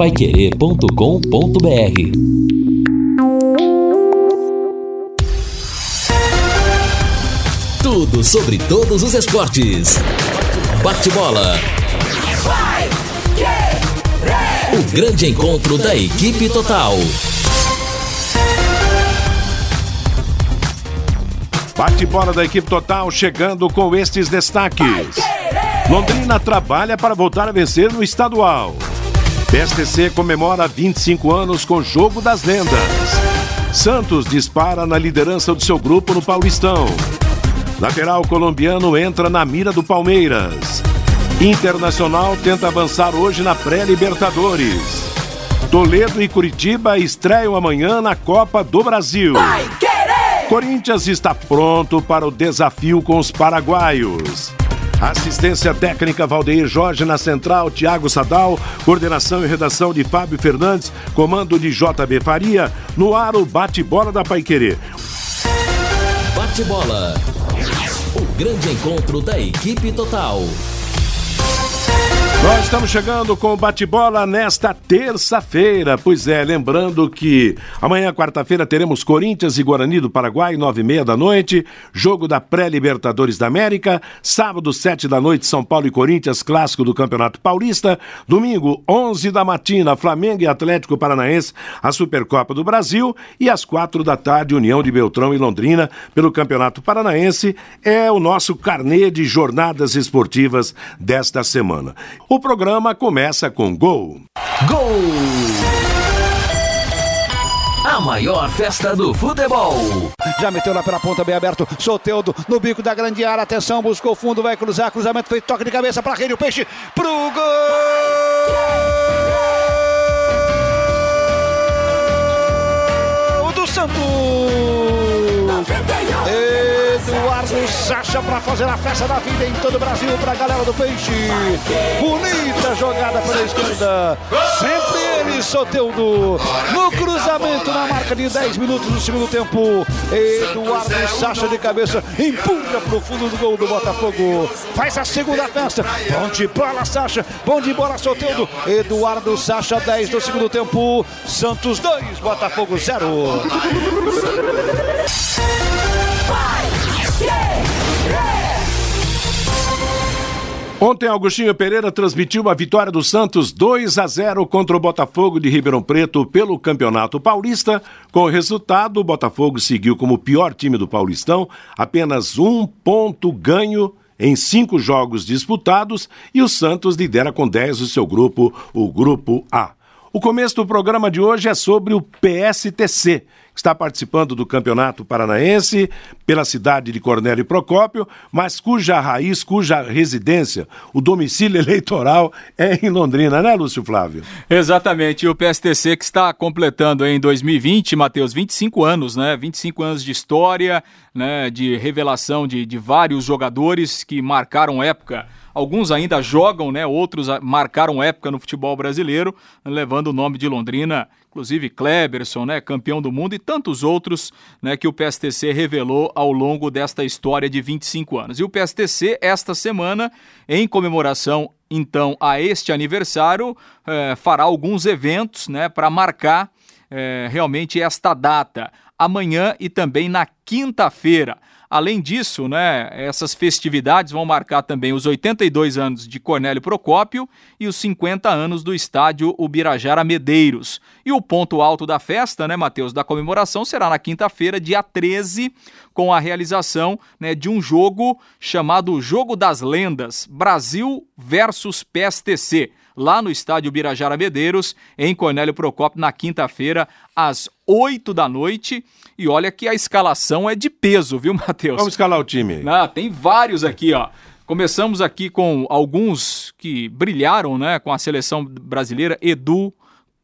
paiquerê.com.br Tudo sobre todos os esportes. Bate-bola. O grande encontro da equipe total. Bate-bola da equipe total chegando com estes destaques. Londrina trabalha para voltar a vencer no estadual. PSTC comemora 25 anos com Jogo das Lendas. Santos dispara na liderança do seu grupo no Paulistão. Lateral colombiano entra na mira do Palmeiras. Internacional tenta avançar hoje na pré-Libertadores. Toledo e Curitiba estreiam amanhã na Copa do Brasil. Corinthians está pronto para o desafio com os paraguaios. Assistência técnica Valdeir Jorge na central, Tiago Sadal, coordenação e redação de Fábio Fernandes, comando de JB Faria, no ar o bate-bola da Paiquerê. Bate-bola. O grande encontro da equipe total. Nós estamos chegando com o bate-bola nesta terça-feira. Pois é, lembrando que amanhã, quarta-feira, teremos Corinthians e Guarani do Paraguai, nove e meia da noite, jogo da pré-Libertadores da América. Sábado, sete da noite, São Paulo e Corinthians, clássico do Campeonato Paulista. Domingo, onze da matina, Flamengo e Atlético Paranaense, a Supercopa do Brasil. E às quatro da tarde, União de Beltrão e Londrina, pelo Campeonato Paranaense. É o nosso carnê de jornadas esportivas desta semana. O programa começa com gol. Gol! A maior festa do futebol. Já meteu lá pela ponta, bem aberto. Soteudo no bico da grande área. Atenção, buscou fundo, vai cruzar. Cruzamento feito, toque de cabeça para rede. O peixe pro gol do Santos. Eduardo Sacha para fazer a festa da vida em todo o Brasil para a galera do Peixe. Bonita jogada pela esquerda. Sempre ele, Soteudo. No cruzamento, na marca de 10 minutos do segundo tempo. Eduardo Sacha de cabeça empurra para o fundo do gol do Botafogo. Faz a segunda festa. Bom de bola, Sacha. Bom de bola, Soteudo. Eduardo Sacha, 10 do segundo tempo. Santos 2, Botafogo 0. Ontem, Augustinho Pereira transmitiu a vitória do Santos 2 a 0 contra o Botafogo de Ribeirão Preto pelo Campeonato Paulista. Com o resultado, o Botafogo seguiu como o pior time do Paulistão, apenas um ponto ganho em cinco jogos disputados e o Santos lidera com 10 o seu grupo, o Grupo A. O começo do programa de hoje é sobre o PSTC, está participando do Campeonato Paranaense pela cidade de Cornélio Procópio, mas cuja raiz, cuja residência, o domicílio eleitoral é em Londrina, né, Lúcio Flávio? Exatamente. E o PSTC que está completando em 2020, Matheus, 25 anos, né? 25 anos de história, né? De revelação de, de vários jogadores que marcaram época Alguns ainda jogam, né? Outros marcaram época no futebol brasileiro, levando o nome de Londrina, inclusive Kleberson, né? Campeão do mundo e tantos outros, né? Que o PSTC revelou ao longo desta história de 25 anos. E o PSTC, esta semana, em comemoração então a este aniversário, eh, fará alguns eventos, né? Para marcar eh, realmente esta data, amanhã e também na quinta-feira. Além disso, né, essas festividades vão marcar também os 82 anos de Cornélio Procópio e os 50 anos do estádio Ubirajara Medeiros. E o ponto alto da festa, né, Matheus, da comemoração será na quinta-feira, dia 13, com a realização né, de um jogo chamado Jogo das Lendas, Brasil versus PSTC lá no estádio Birajara Medeiros, em Cornélio Procópio, na quinta-feira, às 8 da noite. E olha que a escalação é de peso, viu, Matheus? Vamos escalar o time. Ah, tem vários aqui, ó. Começamos aqui com alguns que brilharam, né, com a seleção brasileira: Edu,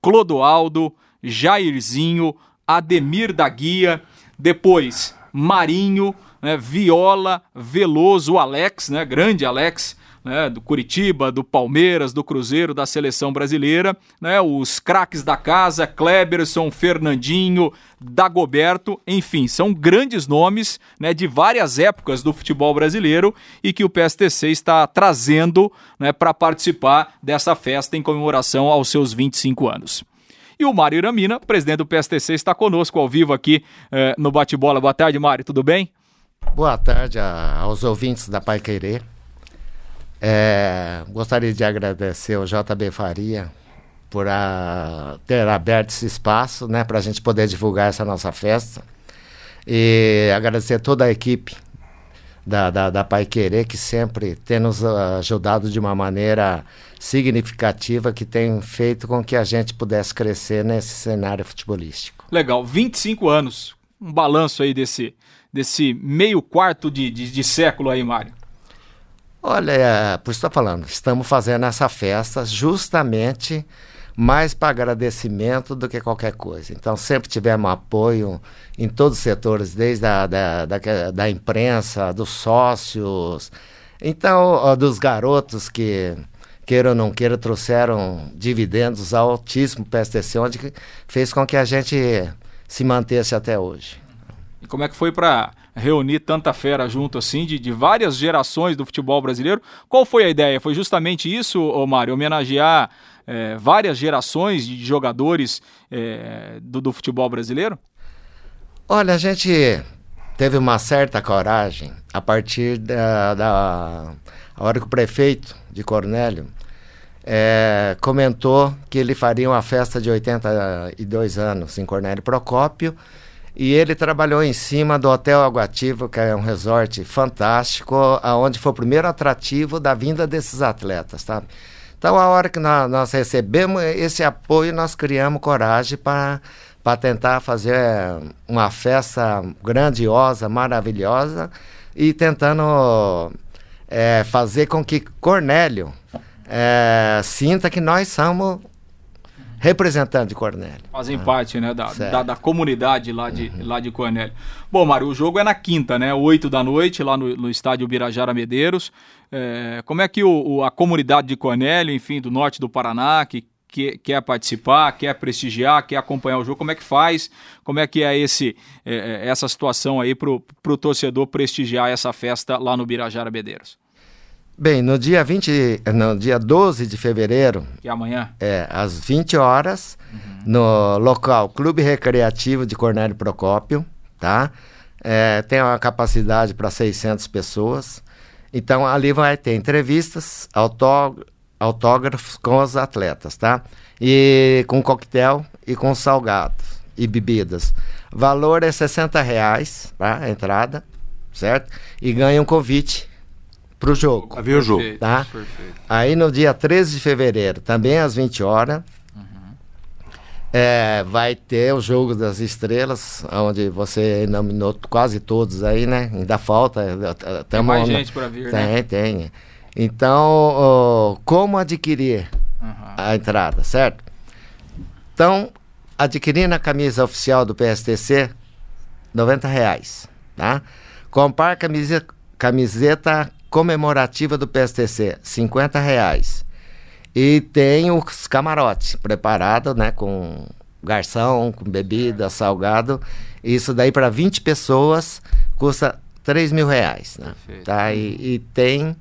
Clodoaldo, Jairzinho, Ademir da Guia, depois Marinho, né, Viola, Veloso, Alex, né, grande Alex, né, do Curitiba, do Palmeiras, do Cruzeiro, da seleção brasileira, né, os craques da casa, Kleberson, Fernandinho, Dagoberto, enfim, são grandes nomes né, de várias épocas do futebol brasileiro e que o PSTC está trazendo né, para participar dessa festa em comemoração aos seus 25 anos. E o Mário Iramina, presidente do PSTC, está conosco ao vivo aqui eh, no Bate-Bola. Boa tarde, Mário, tudo bem? Boa tarde a, aos ouvintes da Pai Querer. É, gostaria de agradecer ao JB Faria por a, ter aberto esse espaço né, para a gente poder divulgar essa nossa festa. E agradecer toda a equipe da, da, da Pai Querer, que sempre tem nos ajudado de uma maneira significativa, que tem feito com que a gente pudesse crescer nesse cenário futebolístico. Legal, 25 anos. Um balanço aí desse, desse meio quarto de, de, de século aí, Mário. Olha, é, por isso estou falando, estamos fazendo essa festa justamente mais para agradecimento do que qualquer coisa. Então, sempre tivemos apoio em todos os setores, desde a da, da, da imprensa, dos sócios, então, dos garotos que, queira ou não queira, trouxeram dividendos altíssimos para o PSTC, onde fez com que a gente se mantesse até hoje. Como é que foi para reunir tanta fera junto assim, de, de várias gerações do futebol brasileiro? Qual foi a ideia? Foi justamente isso, Mário, homenagear é, várias gerações de jogadores é, do, do futebol brasileiro? Olha, a gente teve uma certa coragem a partir da, da hora que o prefeito de Cornélio é, comentou que ele faria uma festa de 82 anos em Cornélio Procópio e ele trabalhou em cima do Hotel Aguativo, que é um resort fantástico, aonde foi o primeiro atrativo da vinda desses atletas, tá? Então, a hora que nós, nós recebemos esse apoio, nós criamos coragem para para tentar fazer uma festa grandiosa, maravilhosa e tentando é, fazer com que Cornélio é, sinta que nós somos representante de Cornélio. Fazem ah, parte, né, da, da, da, comunidade lá de, uhum. lá de Cornélio. Bom, Mário, o jogo é na quinta, né, oito da noite, lá no, no estádio Birajara Medeiros. É, como é que o, o, a comunidade de Cornélio, enfim, do norte do Paraná, que, que quer participar, quer prestigiar, quer acompanhar o jogo, como é que faz? Como é que é esse, é, é essa situação aí para o torcedor prestigiar essa festa lá no Birajara Medeiros? Bem, no dia 20, no dia 12 de fevereiro. Que é amanhã? É, às 20 horas, uhum. no local Clube Recreativo de Cornélio Procópio, tá? É, tem uma capacidade para 600 pessoas. Então ali vai ter entrevistas, autógrafos com os atletas, tá? E com coquetel e com salgados e bebidas. Valor é 60 reais, tá? A entrada, certo? E ganha um convite para o jogo. Para ver o jogo. Tá? Aí no dia 13 de fevereiro, também às 20 horas, uhum. é, vai ter o Jogo das Estrelas, onde você nominou quase todos aí, né? Ainda falta. Tem mais gente para vir, tem, né? Tem, Então, como adquirir uhum. a entrada, certo? Então, adquirindo a camisa oficial do PSTC, 90 reais, tá? Comprar camiseta, camiseta comemorativa do PSTC, 50 reais. E tem os camarotes preparados, né, com garçom, com bebida, salgado. Isso daí para 20 pessoas custa 3 mil reais, né? Tá? E, e tem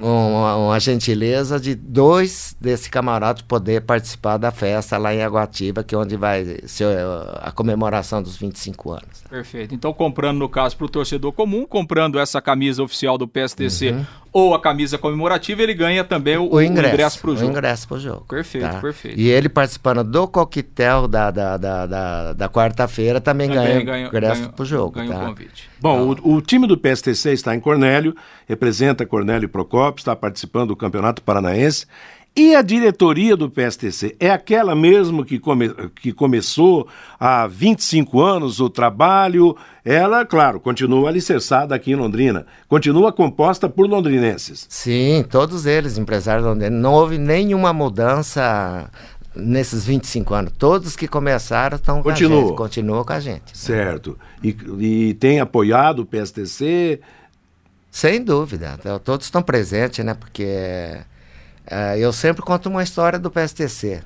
uma, uma, gentileza de dois desse camarote poder participar da festa lá em Aguativa, que é onde vai ser a comemoração dos 25 anos. Perfeito. Então, comprando, no caso, para o torcedor comum, comprando essa camisa oficial do PSTC uhum. Ou a camisa comemorativa, ele ganha também o, o ingresso para o jogo. O ingresso para o jogo. Perfeito, tá? perfeito. E ele participando do coquetel da, da, da, da, da quarta-feira também, também, ganha, o ingresso para o jogo. Ganha tá? o convite. Bom, o, o, time do PSTC está em Cornélio, representa Cornélio Procopio, está participando do Campeonato Paranaense. E a diretoria do PSTC é aquela mesmo que, come, que começou há 25 anos o trabalho. Ela, claro, continua alicerçada aqui em Londrina. Continua composta por londrinenses. Sim, todos eles, empresários londrineses. Não houve nenhuma mudança nesses 25 anos. Todos que começaram estão com a gente. Continuam com a gente. Certo. E, e tem apoiado o PSTC? Sem dúvida. Todos estão presentes, né? Porque uh, eu sempre conto uma história do PSTC.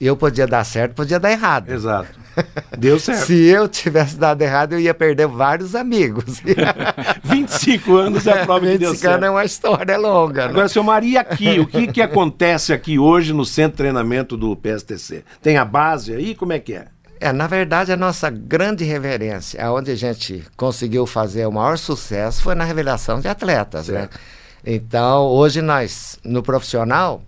Eu podia dar certo, podia dar errado. Exato. Deu certo. Se eu tivesse dado errado, eu ia perder vários amigos. 25 anos é a prova de Deus. 25 anos é uma história longa. Né? Agora, seu Maria, aqui, o que, que acontece aqui hoje no centro de treinamento do PSTC? Tem a base aí? Como é que é? É, na verdade, a nossa grande reverência, onde a gente conseguiu fazer o maior sucesso, foi na revelação de atletas, né? certo. né? Então, hoje nós, no profissional,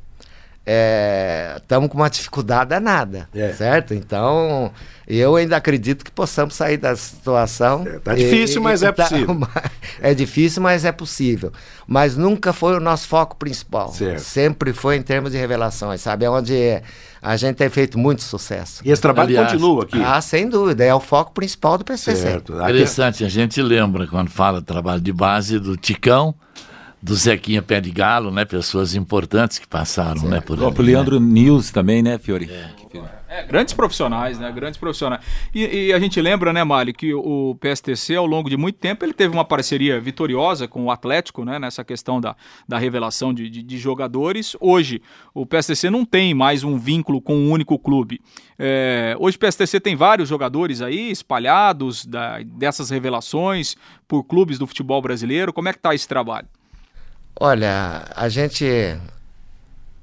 estamos é, com uma dificuldade danada, é. certo? Então, eu ainda acredito que possamos sair da situação. É, tá difícil, e, mas e, é tá, possível. É difícil, mas é possível. Mas nunca foi o nosso foco principal. Certo. Sempre foi em termos de revelações, sabe? É onde a gente tem feito muito sucesso. E esse trabalho Aliás, continua aqui? Ah, sem dúvida. É o foco principal do PCC. Certo. Interessante, a gente lembra, quando fala trabalho de base, do Ticão, do Zequinha Pé de Galo, né? Pessoas importantes que passaram, certo. né? Por o Leandro né? News também, né, Fiori? É. É, grandes profissionais, né? Grandes profissionais. E, e, a gente lembra, né, Mali, que o PSTC, ao longo de muito tempo, ele teve uma parceria vitoriosa com o Atlético, né? Nessa questão da, da revelação de, de, de jogadores. Hoje, o PSTC não tem mais um vínculo com um único clube. É, hoje o PSTC tem vários jogadores aí espalhados da, dessas revelações por clubes do futebol brasileiro. Como é que está esse trabalho? Olha, a gente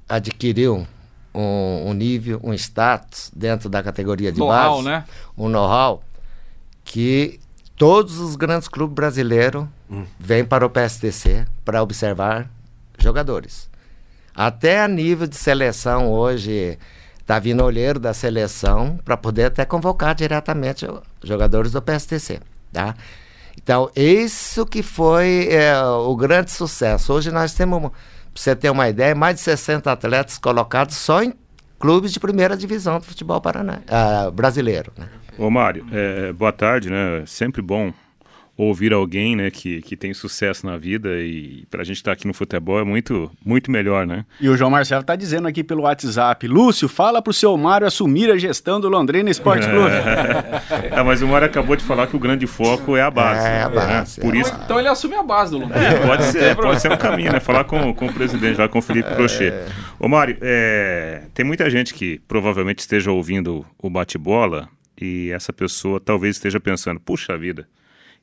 adquiriu um, um nível, um status dentro da categoria de base, né? um know-how, que todos os grandes clubes brasileiros hum. vêm para o PSTC para observar jogadores. Até a nível de seleção hoje está vindo olheiro da seleção para poder até convocar diretamente jogadores do PSTC, tá? Então, isso que foi é, o grande sucesso. Hoje nós temos para você ter uma ideia, mais de 60 atletas colocados só em clubes de primeira divisão do futebol parana, uh, brasileiro. Né? Ô Mário, é, boa tarde, né? Sempre bom ouvir alguém né, que, que tem sucesso na vida e para a gente estar tá aqui no futebol é muito, muito melhor, né? E o João Marcelo está dizendo aqui pelo WhatsApp, Lúcio, fala para o seu Mário assumir a gestão do Londrina Esporte Clube. É. mas o Mário acabou de falar que o grande foco é a base. É a base. Né? Por é isso... Então ele assume a base do Londrina. É, pode ser, pode ser um caminho, né? Falar com, com o presidente lá, com o Felipe Crochet. É... Ô Mário, é, tem muita gente que provavelmente esteja ouvindo o bate-bola e essa pessoa talvez esteja pensando, puxa vida,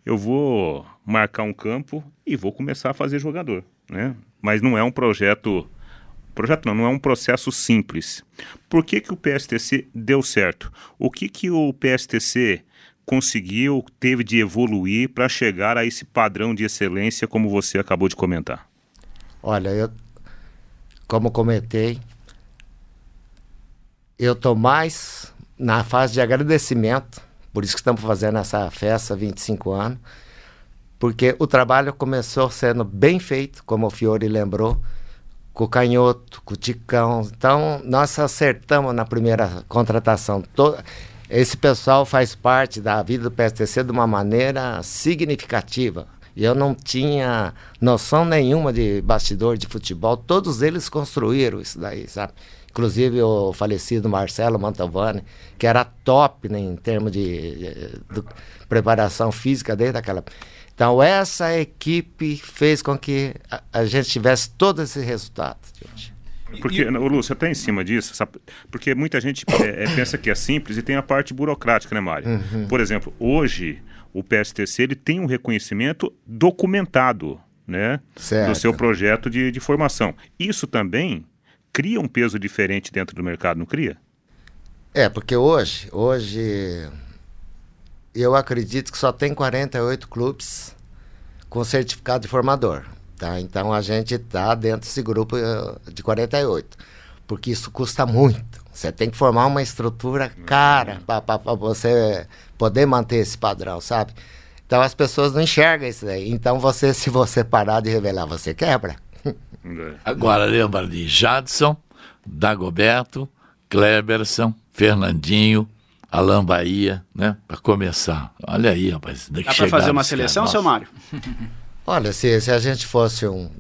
eu vou marcar um campo e vou começar a fazer jogador, né? Mas não é um projeto, projeto não, não é um processo simples. Por que, que o PSTC deu certo? O que, que o PSTC conseguiu, teve de evoluir para chegar a esse padrão de excelência como você acabou de comentar? Olha, eu, como comentei, eu estou mais na fase de agradecimento por isso que estamos fazendo essa festa 25 anos, porque o trabalho começou sendo bem feito, como o Fiore lembrou, com o Canhoto, com o Ticão. Então, nós acertamos na primeira contratação. Esse pessoal faz parte da vida do PSTC de uma maneira significativa. Eu não tinha noção nenhuma de bastidor de futebol. Todos eles construíram isso daí, sabe? Inclusive o falecido Marcelo Mantovani, que era top né, em termos de, de, de, preparação física desde aquela. Então essa equipe fez com que a, a gente tivesse todo esse resultado. Porque, o Lúcio, até em cima disso, sabe? porque muita gente é, é, pensa que é simples e tem a parte burocrática, né, Mário? Uhum. Por exemplo, hoje o PSTC ele tem um reconhecimento documentado né, do seu projeto de, de formação. Isso também cria um peso diferente dentro do mercado, não cria? É, porque hoje, hoje eu acredito que só tem 48 clubes com certificado de formador. Tá? Então a gente está dentro desse grupo eh, de 48. Porque isso custa muito. Você tem que formar uma estrutura cara para você poder manter esse padrão, sabe? Então as pessoas não enxergam isso daí. Então você, se você parar de revelar, você quebra. Agora lembra de Jadson, Dagoberto, Kleberson, Fernandinho, Alain Bahia, né? Para começar. Olha aí, rapaz. Dá para fazer uma seleção, seu Mário? Olha, se, se a gente fosse um,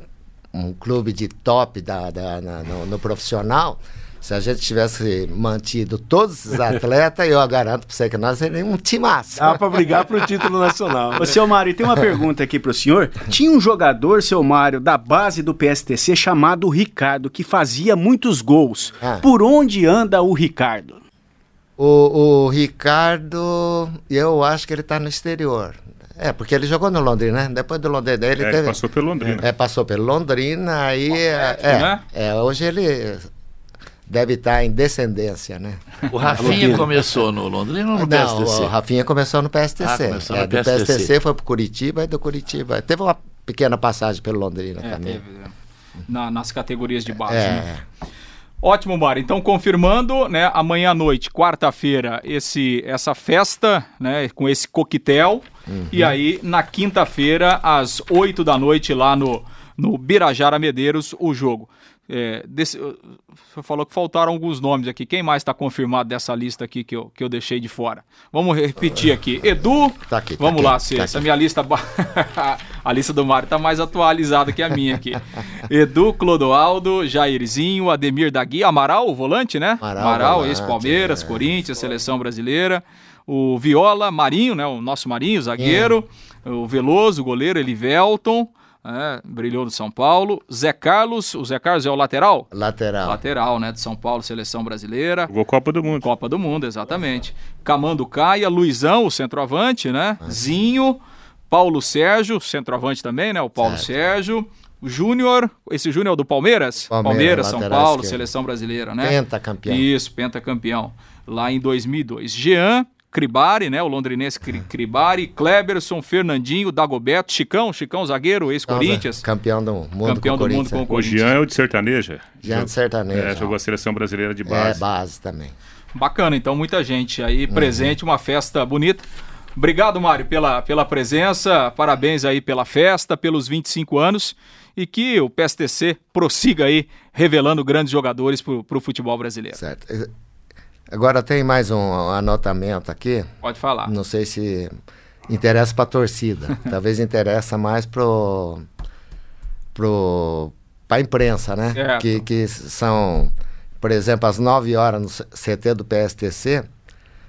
um clube de top da, da na, no, no, profissional, Se a gente tivesse mantido todos esses atletas, eu garanto para você que nós seríamos um timaço. Dá para brigar pro título nacional. Ô, seu Mário, tem uma pergunta aqui pro senhor. Tinha um jogador, seu Mário, da base do PSTC chamado Ricardo, que fazia muitos gols. Ah. Por onde anda o Ricardo? O, o Ricardo, eu acho que ele está no exterior. É, porque ele jogou no Londrina, né? Depois do Londrina, ele É, teve... passou pelo Londrina. É, passou pelo Londrina, aí... É, é, né? é, hoje ele deve estar em descendência, né? O Rafinha começou no Londrina ou no Não, PSTC? o Rafinha começou no PSTC. Ah, começou é, no do PSTC. PSTC foi pro Curitiba e do Curitiba. Teve uma pequena passagem pelo Londrina É, também. teve, né? Na- nas categorias de base. É, né? Ótimo, Mário. Então, confirmando, né, amanhã à noite, quarta-feira, esse essa festa, né, com esse coquetel. E aí, na quinta-feira, às 8 da noite, lá no, no Birajara Medeiros, o jogo. É, desse- você falou que faltaram alguns nomes aqui. Quem mais está confirmado dessa lista aqui que eu, que eu deixei de fora? Vamos repetir aqui. Edu, Tá aqui, tá vamos aqui, lá, Cê, tá essa aqui. minha lista, a lista do Mário tá mais atualizada que a minha aqui. Edu, Clodoaldo, Jairzinho, Ademir da Guia, Amaral, o volante, né? Amaral, volante, ex-Palmeiras, é. Corinthians, seleção brasileira. O Viola, Marinho, né? O nosso Marinho, zagueiro. O Veloso, goleiro, Elivelton, né, brilhou no São Paulo. Zé Carlos, o Zé Carlos é o lateral? lateral. Lateral, né? De São Paulo, seleção brasileira. Jogou Copa do Mundo. Copa do Mundo, exatamente. Camando Caia, Luizão, o centroavante, né? Zinho, Paulo Sérgio, centroavante também, né? O Paulo Certo. Sérgio. O Júnior, esse Júnior é o do Palmeiras? Palmeiras, São lateral Paulo, esquerdo. seleção brasileira, né? Pentacampeão. Isso, pentacampeão. Lá em 2002. Jean, Cribari, né? O londrinense Cri- Cribari, Kleberson, Fernandinho, Dagoberto, Chicão, Chicão zagueiro, ex-Corinthians. Campeão do mundo Campeão com o do mundo com o O Corinthians. Jean é o de sertaneja. Jean de sertanejo. É, jogou a seleção brasileira de É, base. base também. Bacana, então muita gente aí presente, uma festa bonita. Obrigado, Mário, pela, pela presença, parabéns aí pela festa, pelos 25 anos e que o PSTC prossiga aí revelando grandes jogadores pro, pro futebol brasileiro. Certo. Agora tem mais um anotamento aqui. Pode falar. Não sei se interessa para a torcida. Talvez interessa mais pro pro para imprensa, né? Certo. Que, que são, por exemplo, às 9 horas no CT do PSTC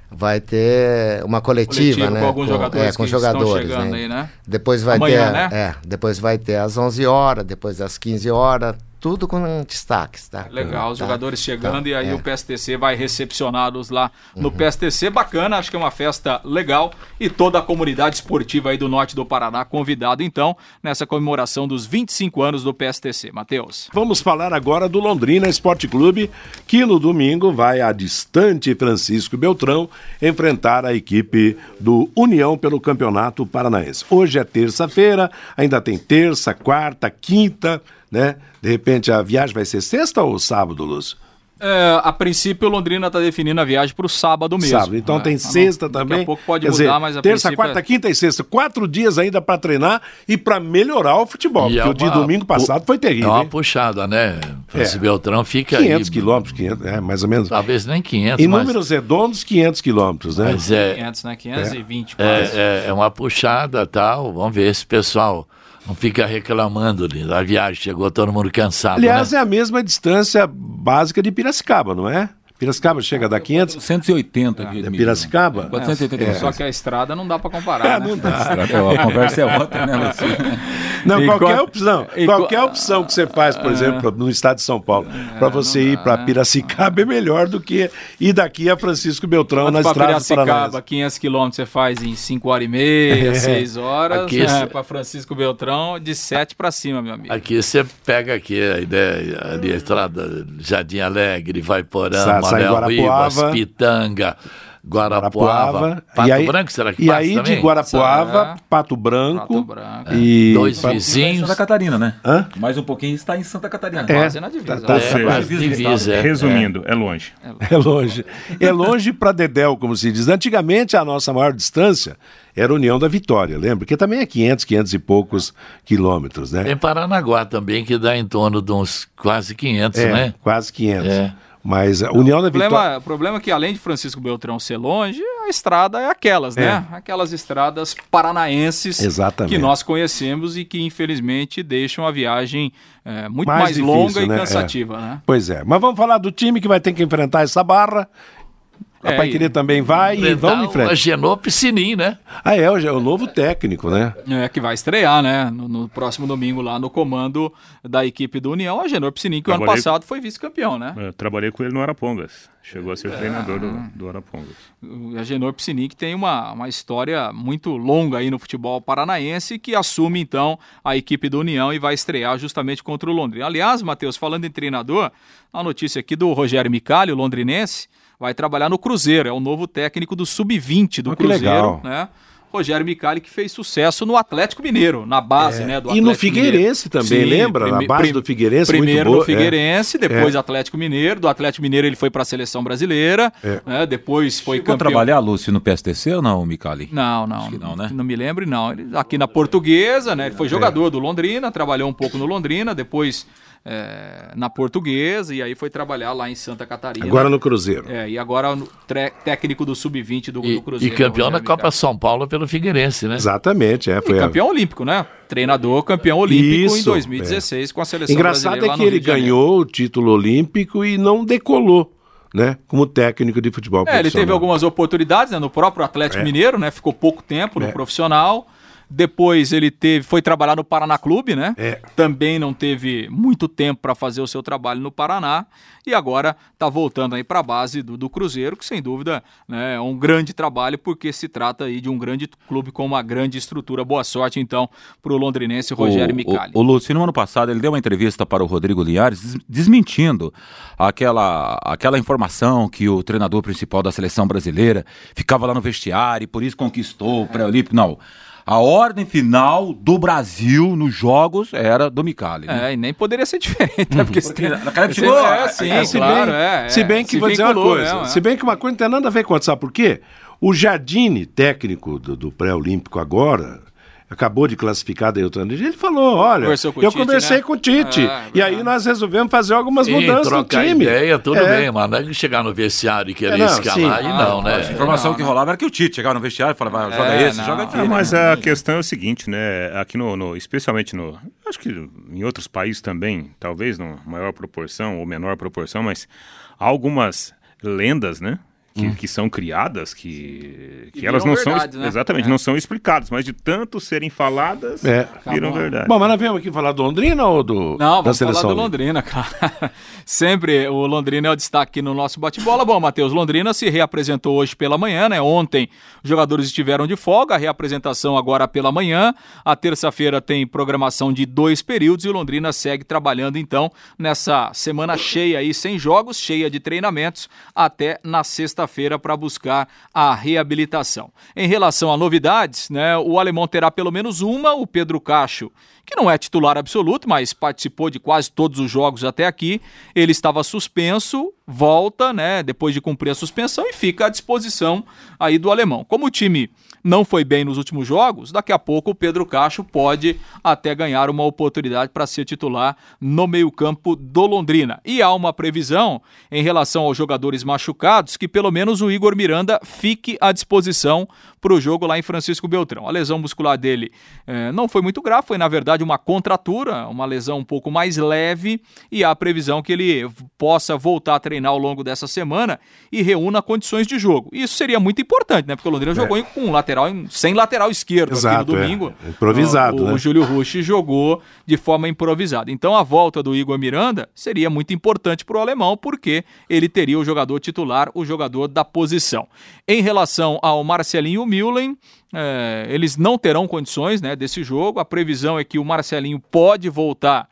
vai ter uma coletiva, Coletivo né? com alguns jogadores é, com jogadores, né? aí, né? Depois vai Amanhã, ter, né? é, depois vai ter às 11 horas, depois às 15 horas, tudo com destaques, tá? Legal, os Tá, jogadores chegando tá, e aí é. o PSTC vai recepcioná-los lá no PSTC. Bacana, acho que é uma festa legal e toda a comunidade esportiva aí do norte do Paraná convidado então nessa comemoração dos 25 anos do PSTC. Matheus. Vamos falar agora do Londrina Esporte Clube, que no domingo vai a distante Francisco Beltrão enfrentar a equipe do União pelo Campeonato Paranaense. Hoje é terça-feira, ainda tem terça, quarta, quinta, né? De repente a viagem vai ser sexta ou sábado, Lúcio? É, a princípio, o Londrina está definindo a viagem para o sábado mesmo. Sábado. Então né? tem Ah, sexta daqui também. a pouco pode Quer mudar, dizer, mas a terça, princípio quarta, é- quinta e sexta. Quatro dias ainda para treinar e para melhorar o futebol. E porque é o de uma- domingo passado foi É terrível. uma hein? puxada, né? Francisco É. Beltrão fica 500 aí. quilômetros, 500, é, mais ou menos. Talvez nem 500, Em mas, números redondos, 500 quilômetros, né? mas é, 500, né? 520 quase. é, é, é uma puxada tal. Vamos ver se o pessoal não fica reclamando ali da viagem. Chegou todo mundo cansado, Aliás, né? é a mesma distância básica de Piracicaba, não é? Piracicaba chega a dar 500. 180 aqui. É Piracicaba? 480. Só que a estrada não dá para comparar, É, né? não dá. A conversa é outra, né, Luciano? Não, qualquer qual- opção. e Qualquer qual- opção que você faz, por exemplo, no estado de São Paulo, para você ir para né? Piracicaba é melhor do que ir daqui a Francisco Beltrão na Para estrada do Piracicaba, Paranaense. 500 quilômetros você faz em 5 horas e meia, 6 horas. Aqui né? esse- Para Francisco Beltrão, de 7 para cima, meu amigo. Aqui você pega aqui a ideia, ali a estrada Jardim Alegre, vai Porã, Sa- sai Manuel Guarapuava. Ribas, Pitanga, Guarapuava, Pato e aí, Branco, será que E passa aí também? de Guarapuava? Pato Branco. Pato Branco. E Dois Pato- vizinhos. Santa Catarina, né? Hã? Mais um pouquinho está em Santa Catarina. É. Quase na divisa. Tá- né? tá- seja, Quase divisa, é. resumindo, é longe. É longe. É longe para Dedéu, como se diz. Antigamente, a nossa maior distância era União da Vitória, lembra? Que também é 500, 500 e poucos quilômetros, né? Tem Paranaguá também, que dá em torno de uns quase 500, É, né? quase 500. É. Mas a União da problema, Vitória. o problema é que além de Francisco Beltrão ser longe, a estrada é aquelas, né? Aquelas estradas paranaenses Exatamente. que nós conhecemos e que infelizmente deixam a viagem é, muito Mais mais, difícil, longa né? e É. cansativa, né? Pois é. Mas vamos falar do time que vai ter que enfrentar essa barra. A É, Paiquerê e- também vai e vamos em o frente. Agenor Piscinim, né? Ah, é, hoje é o novo técnico, né? É, que vai estrear, né? No, no próximo domingo lá no comando da equipe do União, a Genor Piscinin, que o ano passado foi vice-campeão, né? Eu trabalhei com ele no Arapongas. Chegou a ser treinador do, do Arapongas. O Agenor Piscinin que tem uma, uma história muito longa aí no futebol paranaense que assume então a equipe do União e vai estrear justamente contra o Londrina. Aliás, Matheus, falando em treinador, a notícia aqui do Rogério Micali, o londrinense, vai trabalhar no Cruzeiro, é o novo técnico do Sub-20 do Oh, que Cruzeiro, legal. né? Rogério Micali que fez sucesso no Atlético Mineiro, na base, né, do É. E no Atlético Figueirense Mineiro. também, lembra? Na base do Figueirense, muito Primeiro boa, no Figueirense, é. depois É. Atlético Mineiro. Do Atlético Mineiro ele foi para a seleção brasileira, É. né? Depois foi Chegou campeão. trabalhar, Lúcio, no PSTC ou não, Micali? Não, não. Não, né? Não me lembro, não. Ele, aqui na Portuguesa, né? Ele É. foi jogador do Londrina, trabalhou um pouco no Londrina, depois é, na Portuguesa, e aí foi trabalhar lá em Santa Catarina. Agora no Cruzeiro. É, e agora no técnico do Sub-20 do, E, do Cruzeiro. e campeão da Copa. São Paulo pelo Figueirense, né? Exatamente, é. E Foi a- campeão olímpico, né? Treinador campeão olímpico em Isso, 2016 com a seleção Engraçado brasileira é lá que no ele ganhou o título olímpico e não decolou, né? Como técnico de futebol É, ele teve algumas oportunidades né, no próprio Atlético É. Mineiro, né? Ficou pouco tempo no É. profissional. Depois ele teve, foi trabalhar no Paraná Clube, né? É. Também não teve muito tempo para fazer o seu trabalho no Paraná e agora está voltando aí para a base do, do Cruzeiro, que sem dúvida né, é um grande trabalho porque se trata aí de um grande clube com uma grande estrutura. Boa sorte então para o londrinense Rogério o, Micali. O, o Lúcio, no ano passado, ele deu uma entrevista para o Rodrigo Linhares, des- desmentindo aquela, aquela informação que o treinador principal da seleção brasileira ficava lá no vestiário e por isso conquistou o pré-olímpico. Não. A ordem final do Brasil nos jogos era do Micali. Né? É, e nem poderia ser diferente, né? Porque, Porque naquela tirou, é, é, sim, É, se claro, bem, é, se é. bem que Se vou dizer uma coisa, mesmo, é. se bem que uma coisa não tem nada a ver com isso, sabe por quê? O Jardine, técnico do, do pré-olímpico agora, acabou de classificar daí o treinador, ele falou, olha, eu Tite, conversei né? com o Tite, É, é e aí nós resolvemos fazer algumas Sim, mudanças no time. ideia, tudo É. bem, mas não é que chegar no vestiário e querer É, não, escalar sim. e Ah, não, né? A informação Não, que não. rolava era que o Tite chegava no vestiário e falava, joga É, esse, não. joga aquele. Ah, né? mas a questão é o seguinte, né? Aqui no, no- especialmente no, acho que em outros países também, talvez numa maior proporção ou menor proporção, mas há algumas lendas, né? Que, que são criadas, que, que Que elas não verdade, são né? exatamente É. não são explicadas, mas de tanto serem faladas, É. viram Acabou. verdade. Bom, mas nós viemos aqui falar do Londrina ou do, Não, da vamos seleção? falar do Londrina, cara. Sempre o Londrina é o destaque aqui no nosso bate-bola. Bom, Matheus, Londrina se reapresentou hoje pela manhã, né? Ontem os jogadores estiveram de folga, a reapresentação agora pela manhã. A terça-feira tem programação de dois períodos e o Londrina segue trabalhando então nessa semana cheia aí, sem jogos, cheia de treinamentos, até na sexta-feira para buscar a reabilitação. Em relação a novidades, né? O alemão terá pelo menos uma, o Pedro Cacho que não é titular absoluto, mas participou de quase todos os jogos até aqui. Ele estava suspenso, volta, né, depois de cumprir a suspensão e fica à disposição aí do alemão. Como o time não foi bem nos últimos jogos, daqui a pouco o Pedro Cacho pode até ganhar uma oportunidade para ser titular no meio-campo do Londrina. E há uma previsão em relação aos jogadores machucados que pelo menos o Igor Miranda fique à disposição para o jogo lá em Francisco Beltrão. A lesão muscular dele eh, não foi muito grave, foi na verdade uma contratura, uma lesão um pouco mais leve e há a previsão que ele possa voltar a treinar ao longo dessa semana e reúna condições de jogo. Isso seria muito importante, né? Porque o Londrina jogou com um lateral, sem lateral esquerdo Exato, aqui no é. domingo. Improvisado, o, né? O Júlio Rush jogou de forma improvisada. Então a volta do Igor Miranda seria muito importante para o alemão, porque ele teria o jogador titular, o jogador da posição. Em relação ao Marcelinho Mullen, é, eles não terão condições né, desse jogo. A previsão é que o Marcelinho pode voltar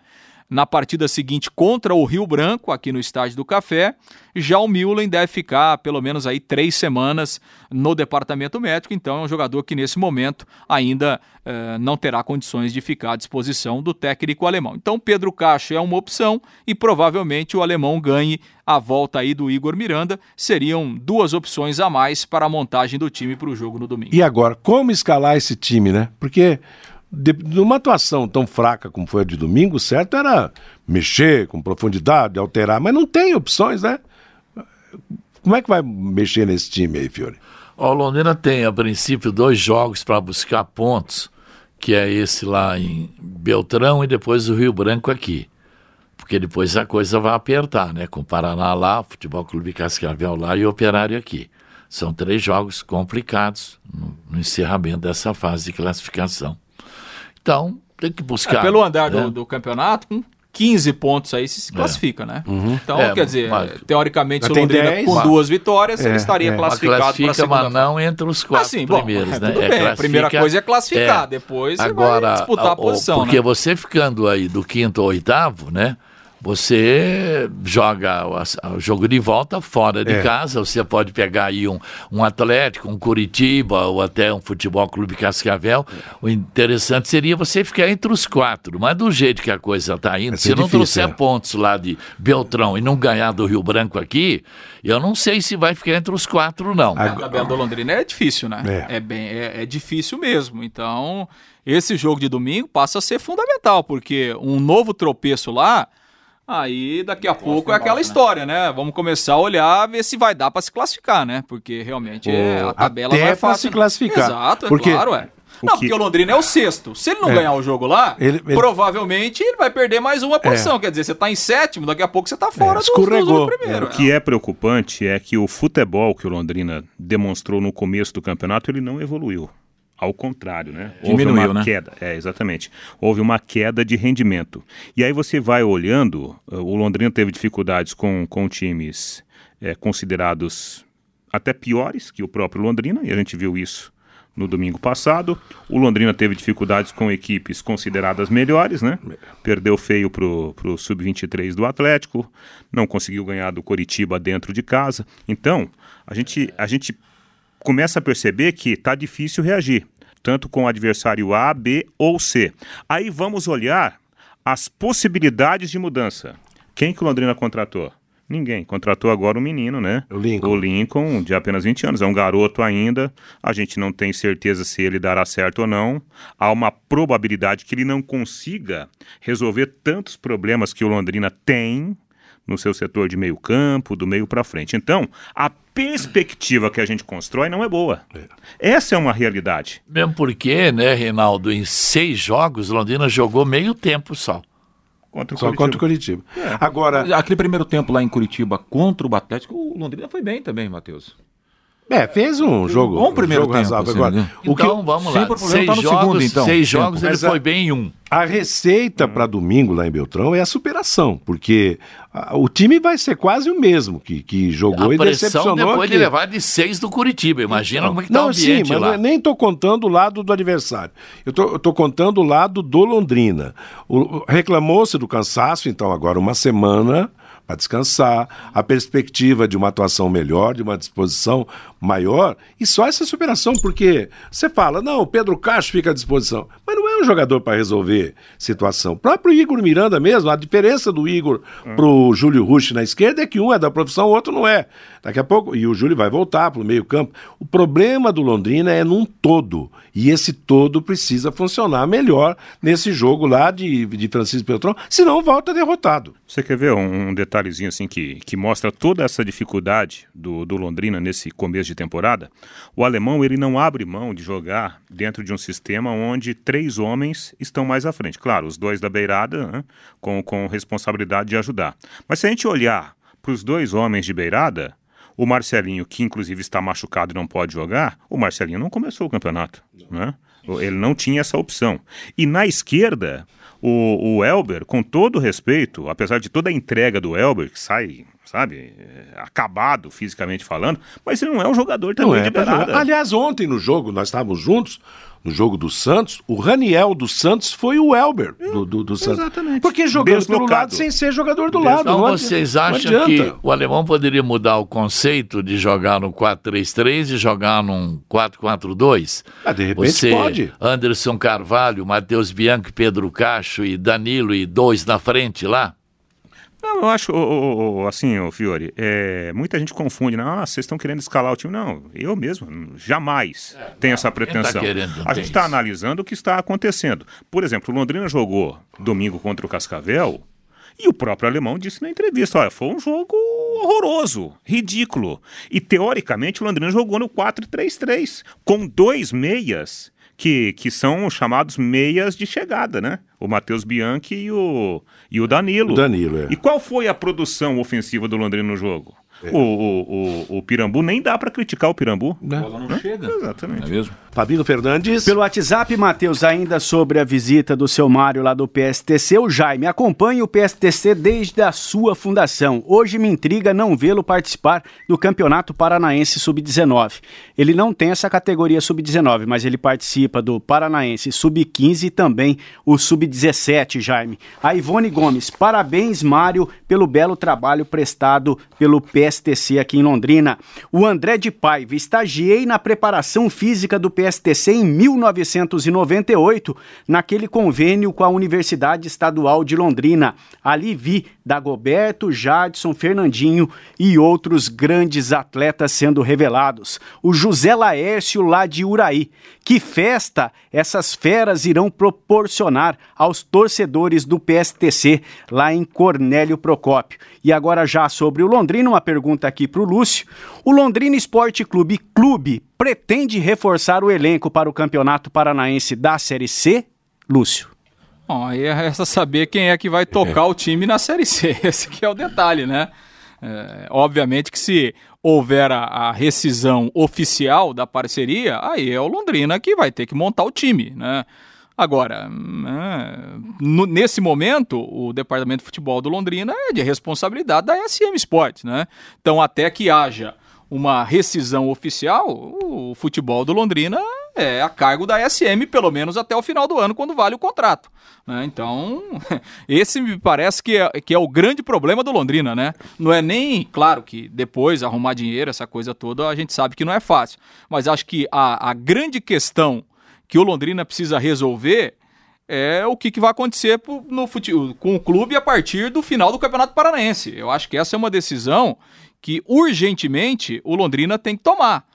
na partida seguinte contra o Rio Branco, aqui no Estádio do Café. Já o Mullen deve ficar pelo menos aí três semanas no departamento médico, então é um jogador que nesse momento ainda eh, não terá condições de ficar à disposição do técnico alemão. Então Pedro Cacho é uma opção e provavelmente o alemão ganhe a volta aí do Igor Miranda. Seriam duas opções a mais para a montagem do time para o jogo no domingo. E agora, como escalar esse time, né? Porque de, numa atuação tão fraca como foi a de domingo, o certo era mexer com profundidade, alterar, mas não tem opções, né? Como é que vai mexer nesse time aí, Fiore? O Londrina tem, a princípio, dois jogos para buscar pontos, que é esse lá em Beltrão e depois o Rio Branco aqui. Porque depois a coisa vai apertar, né? Com o Paraná lá, Futebol Clube Cascavel lá e o Operário aqui. São três jogos complicados no, no encerramento dessa fase de classificação. Então, tem que buscar. É, pelo andar né? do, do campeonato, com 15 pontos aí se classifica, né? Então, É, quer dizer, mas- teoricamente, se o Mas Londrina 10. com duas vitórias, ele É, estaria é. Mas classificado para a classifica, segunda mas não entre os quatro Assim, bom, primeiros, é, né? tudo É, bem. A primeira coisa é classificar, é. depois Agora, vai disputar a o- posição, Porque né? você ficando aí do quinto ou oitavo, né? Você joga o, jogo de volta fora de É. casa, você pode pegar aí um, um Atlético, um Curitiba ou até um Futebol Clube Cascavel. O interessante seria você ficar entre os quatro, mas do jeito que a coisa está indo, se não trouxer é. pontos lá de Beltrão e não ganhar do Rio Branco aqui, eu não sei se vai ficar entre os quatro, não. A tabela do Londrina é difícil, né? É. É, bem, é, é difícil mesmo. Então, esse jogo de domingo passa a ser fundamental, porque um novo tropeço lá, aí daqui a pouco é aquela história, né? Vamos começar a olhar, ver se vai dar para se classificar, né? Porque realmente é, a tabela Até não é pra fácil. se classificar. Exato, é Porque- claro, é. Não, que- porque o Londrina é o sexto. Se ele não É. ganhar o jogo lá, Ele- ele- provavelmente ele vai perder mais uma posição. Quer dizer, você tá em sétimo, daqui a pouco você tá fora do, do, escorregou. do primeiro. O que é preocupante é que o futebol que o Londrina demonstrou no começo do campeonato, ele não evoluiu. Ao contrário, né? Houve Diminuiu, uma né? queda. É, exatamente. Houve uma queda de rendimento. E aí você vai olhando, eh, o Londrina teve dificuldades com, com times eh, considerados até piores que o próprio Londrina, e a gente viu isso no domingo passado. O Londrina teve dificuldades com equipes consideradas melhores, né? Perdeu feio pro, pro Sub-23 do Atlético, não conseguiu ganhar do Coritiba dentro de casa. Então, a gente, a gente começa a perceber que está difícil reagir, tanto com o adversário A, B ou C. Aí vamos olhar as possibilidades de mudança. Quem que o Londrina contratou? Ninguém. Contratou agora um menino, né? O Lincoln. O Lincoln, de apenas 20 anos. É um garoto ainda. A gente não tem certeza se ele dará certo ou não. Há uma probabilidade que ele não consiga resolver tantos problemas que o Londrina tem no seu setor de meio campo, do meio para frente. Então, a perspectiva que a gente constrói não é boa. Essa é uma realidade. Mesmo porque, né, Reinaldo, em seis jogos, Londrina jogou meio tempo só. Contra o Só Coritiba. contra o Curitiba. Agora, Aquele primeiro tempo lá em Curitiba contra o Atlético, o Londrina foi bem também, Matheus. É, fez um jogo. Bom primeiro jogo tempo, razoável. assim, Agora, né? o que Então, vamos lá. Sempre o problema Seis tá no jogos, segundo, então. seis Tempo. jogos ele Mas a- foi bem em um. A receita para domingo lá em Beltrão é a superação, porque ah, o time vai ser quase o mesmo que, que jogou A e decepcionou depois aqui. de levar de seis do Curitiba. Imagina como é que tá o Não, sim, ambiente mas lá. não nem estou contando o lado do adversário. Eu tô- eu tô contando o lado do Londrina. O- Reclamou-se do cansaço, então agora uma semana para descansar, a perspectiva de uma atuação melhor, de uma disposição maior, e só essa superação, porque você fala, não, o Pedro Castro fica à disposição, é um jogador para resolver situação. O próprio Igor Miranda mesmo, a diferença do Igor pro Júlio Rush na esquerda é que um é da profissão, o outro não é. Daqui a pouco, e o Júlio vai voltar pro meio campo. O problema do Londrina é num todo, e esse todo precisa funcionar melhor nesse jogo lá de, de Francisco Beltrão, senão volta derrotado. Você quer ver um, um detalhezinho assim que, que mostra toda essa dificuldade do, do Londrina nesse começo de temporada? O alemão ele não abre mão de jogar dentro de um sistema onde três homens estão mais à frente. Claro, os dois da beirada né, com, com responsabilidade de ajudar. Mas se a gente olhar para os dois homens de beirada, o Marcelinho, que inclusive está machucado e não pode jogar, o Marcelinho não começou o campeonato. Né? Ele não tinha essa opção. E na esquerda, o, o Elber, com todo respeito, apesar de toda a entrega do Elber, que sai, sabe, é, acabado fisicamente falando, mas ele não é um jogador Não também é de beirada. jogar. Aliás, ontem no jogo, nós estávamos juntos, no jogo do Santos, o Raniel do Santos foi o Elber do, do, do Santos. exatamente. Porque jogando pelo Deslocado. lado sem ser jogador do lado. Então vocês acham que o alemão poderia mudar o conceito de jogar no 4-3-3 e jogar num 4-4-2? Ah, de repente Você, pode. Anderson Carvalho, Matheus Bianchi, Pedro Cacho e Danilo e dois na frente lá? Não, eu acho, ô, ô, ô, assim, ô, Fiore, é, muita gente confunde, né? ah, vocês estão querendo escalar o time. Não, eu mesmo jamais tenho essa pretensão. querendo, não a gente está analisando o que está acontecendo. Por exemplo, o Londrina jogou domingo contra o Cascavel e o próprio alemão disse na entrevista, olha, foi um jogo horroroso, ridículo. E teoricamente o Londrina jogou no 4-3-3, com dois meias que, que são chamados meias de chegada, né? O Matheus Bianchi e o, e o Danilo. O Danilo, é. E qual foi a produção ofensiva do Londrina no jogo? O, o, o, o Pirambu, nem dá para criticar o Pirambu. Né? não chega. Exatamente. Não é mesmo? Fabinho Fernandes. Pelo WhatsApp, Matheus, ainda sobre a visita do seu Mário lá do PSTC, o Jaime acompanha o PSTC desde a sua fundação. Hoje me intriga não vê-lo participar do Campeonato Paranaense Sub-19. Ele não tem essa categoria Sub-19, mas ele participa do Paranaense Sub-15 e também o Sub-17, Jaime. A Ivone Gomes, parabéns, Mário, pelo belo trabalho prestado pelo PSTC aqui em Londrina. O André de Paiva, estagiei na preparação física do PSTC em 1998, naquele convênio com a Universidade Estadual de Londrina. Ali vi Dagoberto, Jadson, Fernandinho e outros grandes atletas sendo revelados. O José Laércio lá de Uraí. Que festa essas feras irão proporcionar aos torcedores do PSTC lá em Cornélio Procópio. E agora já sobre o Londrina, uma pergunta aqui para o Lúcio. O Londrina Esporte Clube Clube pretende reforçar o elenco para o Campeonato Paranaense da Série C? Lúcio. Bom, aí é resta saber quem é que vai tocar o time na Série C. Esse que é o detalhe, né? É, obviamente que se houver a, a, rescisão oficial da parceria, aí é o Londrina que vai ter que montar o time, né? Agora, é, no, nesse momento, o Departamento de Futebol do Londrina é de responsabilidade da SM Sports, né? Então, até que haja uma rescisão oficial, o futebol do Londrina é a cargo da SM, pelo menos até o final do ano, quando vale o contrato. Né? Então, esse me parece que é, que é o grande problema do Londrina, né? Não é nem, claro que depois arrumar dinheiro, essa coisa toda, a gente sabe que não é fácil. Mas acho que a, a grande questão que o Londrina precisa resolver é o que, que vai acontecer no, com o clube a partir do final do Campeonato Paranaense. Eu acho que essa é uma decisão que urgentemente o Londrina tem que tomar,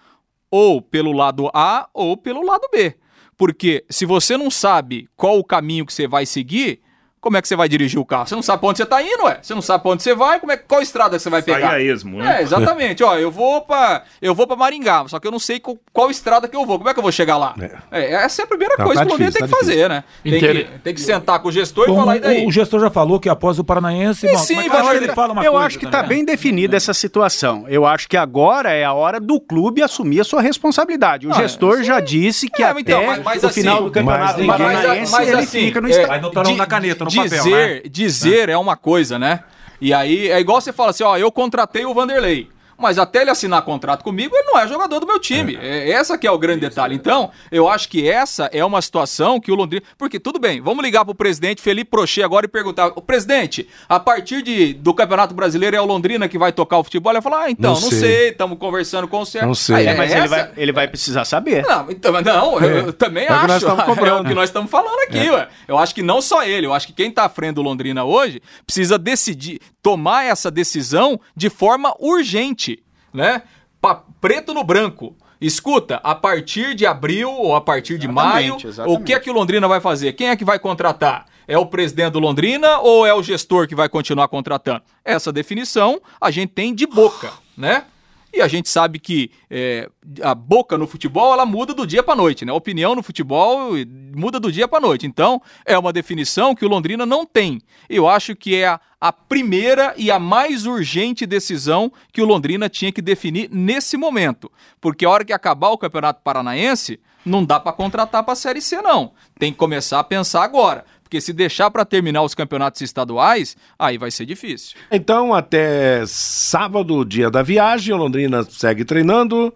ou pelo lado A ou pelo lado B. Porque se você não sabe qual o caminho que você vai seguir, como é que você vai dirigir o carro? Você não sabe pra onde você tá indo, ué. Você não sabe pra onde você vai, como é, qual estrada você vai pegar? Sai a esmo, né? É, exatamente. Ó, eu vou pra, eu vou pra Maringá, só que eu não sei qual, qual estrada que eu vou. Como é que eu vou chegar lá? É, é essa é a primeira não, coisa tá que o Londrina tem tá que difícil. fazer, né? Tem, que, tem que sentar com o gestor Bom, e falar e daí. O gestor já falou que após o Paranaense... E bom, sim, vai ele fala uma Eu coisa, acho que tá, tá bem definida essa situação. Eu acho que agora é a hora do clube assumir a sua responsabilidade. O ah, gestor já disse que é, até então, mas, mas, o assim, final do Campeonato Paranaense ele assim, fica no estádio. Mas não tá na caneta, no papel, né? dizer é. é uma coisa, né? E aí é igual você fala assim, ó, eu contratei o Vanderlei mas até ele assinar contrato comigo, ele não é jogador do meu time. É. é essa que é o grande detalhe. Então, eu acho que essa é uma situação que o Londrina. Porque, tudo bem, vamos ligar pro presidente Felipe Prochê agora e perguntar: o presidente, a partir de, do Campeonato Brasileiro é o Londrina que vai tocar o futebol? Ele falar: ah, então, não, não sei, estamos conversando com o Sérgio. Não sei. É, mas essa... ele, vai, ele vai precisar saber. Não, então, não eu, eu também é acho. é o que nós estamos falando aqui, é. ué. Eu acho que não só ele, eu acho que quem está à frente do Londrina hoje precisa decidir, tomar essa decisão de forma urgente né? Pa preto no branco. Escuta, a partir de abril ou a partir de exatamente, maio, exatamente. o que é que o Londrina vai fazer? Quem é que vai contratar? É o presidente do Londrina ou é o gestor que vai continuar contratando? Essa definição a gente tem de boca, né? E a gente sabe que é, a boca no futebol ela muda do dia para noite, né? A opinião no futebol muda do dia para noite. Então é uma definição que o Londrina não tem. Eu acho que é a, a primeira e a mais urgente decisão que o Londrina tinha que definir nesse momento, porque a hora que acabar o Campeonato Paranaense não dá para contratar para a Série C não. Tem que começar a pensar agora. Porque se deixar para terminar os campeonatos estaduais, aí vai ser difícil. Então, até sábado, dia da viagem, o Londrina segue treinando.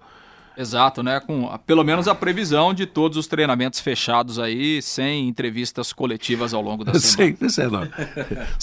Exato, né? Com pelo menos a previsão de todos os treinamentos fechados aí, sem entrevistas coletivas ao longo da semana. Sem, não.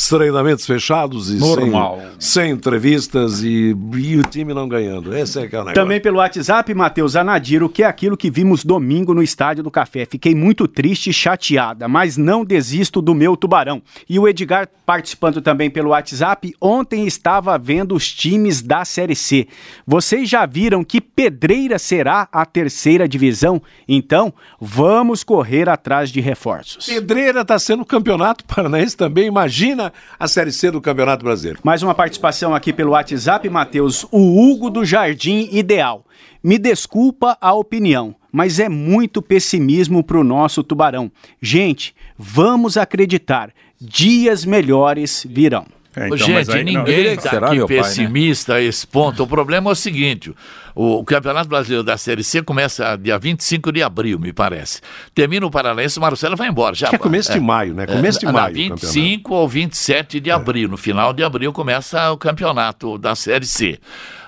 treinamentos fechados e Normal. Sem, sem entrevistas e, e, o time não ganhando. Esse é que é o negócio. Também pelo WhatsApp, Matheus Anadir, o que é aquilo que vimos domingo no Estádio do Café. Fiquei muito triste e chateada, mas não desisto do meu tubarão. E o Edgar participando também pelo WhatsApp, ontem estava vendo os times da Série C. Vocês já viram que pedreira será a terceira divisão, então vamos correr atrás de reforços. Pedreira está sendo o campeonato paranaense também. Imagina a Série C do Campeonato Brasileiro. Mais uma participação aqui pelo WhatsApp, Matheus. O Hugo do Jardim Ideal. Me desculpa a opinião, mas é muito pessimismo para o nosso tubarão. Gente, vamos acreditar. Dias melhores virão. É, então, Gente, aí, ninguém está aqui pai, pessimista né? a esse ponto. O problema é o seguinte: o, o, Campeonato Brasileiro da Série C começa dia 25 de abril, me parece. Termina o Paranaense, o Marcelo vai embora. Já, é começo é, de maio, né? Começo de é, maio. 25 ou 27 de abril. No final de abril começa o campeonato da Série C.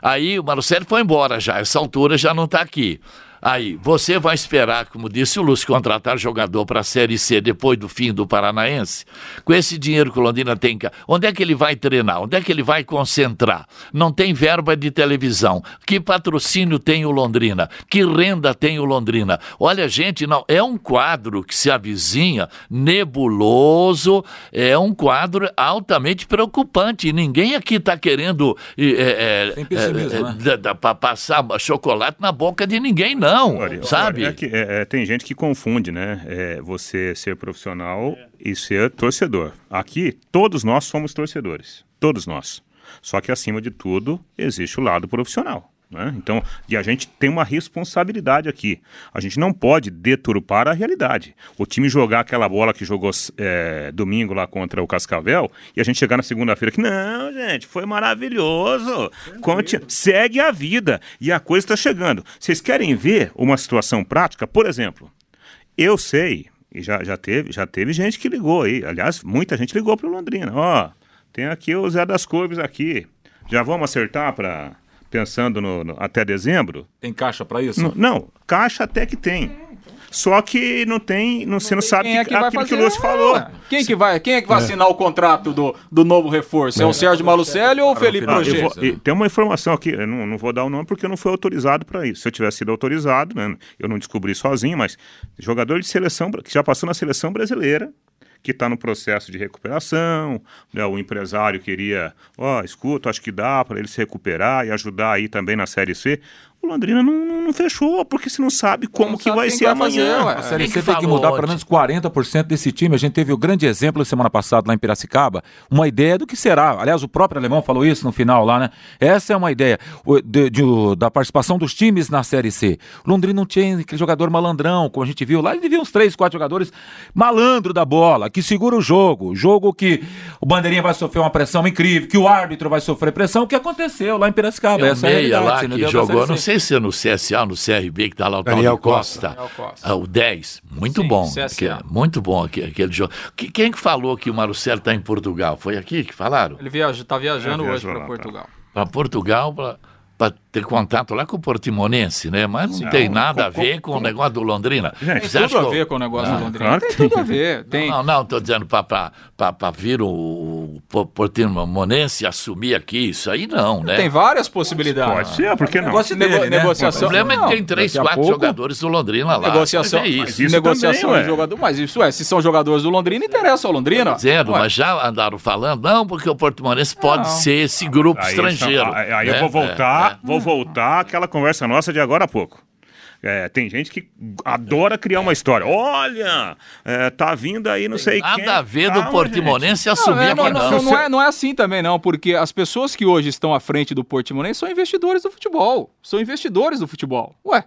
Aí o Marcelo foi embora já, essa altura já não está aqui. Aí, você vai esperar, como disse o Lúcio, contratar jogador para a Série C depois do fim do Paranaense? Com esse dinheiro que o Londrina tem, onde é que ele vai treinar? Onde é que ele vai concentrar? Não tem verba de televisão. Que patrocínio tem o Londrina? Que renda tem o Londrina? Olha, gente, não, é um quadro que se avizinha nebuloso, é um quadro altamente preocupante. Ninguém aqui está querendo é, é, é, né? passar chocolate na boca de ninguém, não não, olha, sabe? Olha, é que, é, é, tem gente que confunde, né? É, você ser profissional e ser torcedor. Aqui, todos nós somos torcedores. Todos nós. Só que, acima de tudo, existe o lado profissional. Né? Então, e a gente tem uma responsabilidade aqui. A gente não pode deturpar a realidade. O time jogar aquela bola que jogou é, domingo lá contra o Cascavel e a gente chegar na segunda-feira que não, gente, foi maravilhoso. Conte, segue a vida e a coisa está chegando. Vocês querem ver uma situação prática? Por exemplo, eu sei e já, já teve já teve gente que ligou aí. Aliás, muita gente ligou para o Londrina. Ó, tem aqui o Zé das Couves aqui. Já vamos acertar para pensando no, no, até dezembro. Tem caixa para isso? Não, não, caixa até que tem. Só que não tem, não, você não sabe quem é que aquilo fazer, que o Lúcio falou. Quem que vai, quem é que vai é. assinar o contrato do, do novo reforço? É, o Sérgio Malucelli ou o Felipe Projeto? Tem uma informação aqui, eu não, não vou dar o nome porque não foi autorizado para isso. Se eu tivesse sido autorizado, né, eu não descobri sozinho, mas jogador de seleção que já passou na seleção brasileira, que está no processo de recuperação, né, o empresário queria, ó, oh, escuta, acho que dá para ele se recuperar e ajudar aí também na Série C. O Londrina não, não, não, fechou, porque você não sabe como não que vai ser amanhã. Fazer, a Série C tem que mudar pelo menos 40% desse time. A gente teve o grande exemplo semana passada lá em Piracicaba, uma ideia do que será. Aliás, o próprio alemão falou isso no final lá, né? Essa é uma ideia de, de, da participação dos times na Série C. O Londrina não tinha aquele jogador malandrão, como a gente viu lá. Ele viu uns três, quatro jogadores malandro da bola, que segura o jogo. Jogo que o Bandeirinha vai sofrer uma pressão incrível, que o árbitro vai sofrer pressão, o que aconteceu lá em Piracicaba. É Essa é a realidade. Lá que jogou, não sei sei se é no CSA, no CRB, que tá lá o Daniel Costa. Costa. Costa. Ah, o 10. Muito Sim, bom. Que, muito bom aquele, aquele jogo. Que, quem que falou que o Marcelo está em Portugal? Foi aqui que falaram? Ele está viajando é, hoje para Portugal. Para Portugal, para para ter contato lá com o Portimonense, né? Mas não Sim, tem nada com, a ver com, com, o negócio do Londrina. Gente, tem tudo a ver com o negócio não, do Londrina. Claro tem tudo a ver. Tem... Não, não, estou dizendo para vir o, o Portimonense assumir aqui, isso aí não, né? Tem várias possibilidades. Pode ser, por que não? Negócio dele, né? Negociação. O problema é que tem três, quatro pouco... jogadores do Londrina lá. Negociação, é isso. isso negociação também, de jogador. Mas isso é, se são jogadores do Londrina, interessa ao Londrina. Dizendo, mas já andaram falando, não, porque o Portimonense pode ser esse grupo aí, estrangeiro. Aí, aí né? eu vou voltar, é, é. vou voltar aquela conversa nossa de agora a pouco. É, tem gente que adora criar uma história. Olha, é, tá vindo aí não sei nada quem. Nada a ver do Portimonense assumir não, é, não, não, não, é, não é assim também, não, porque as pessoas que hoje estão à frente do Portimonense são investidores do futebol. São investidores do futebol. Ué,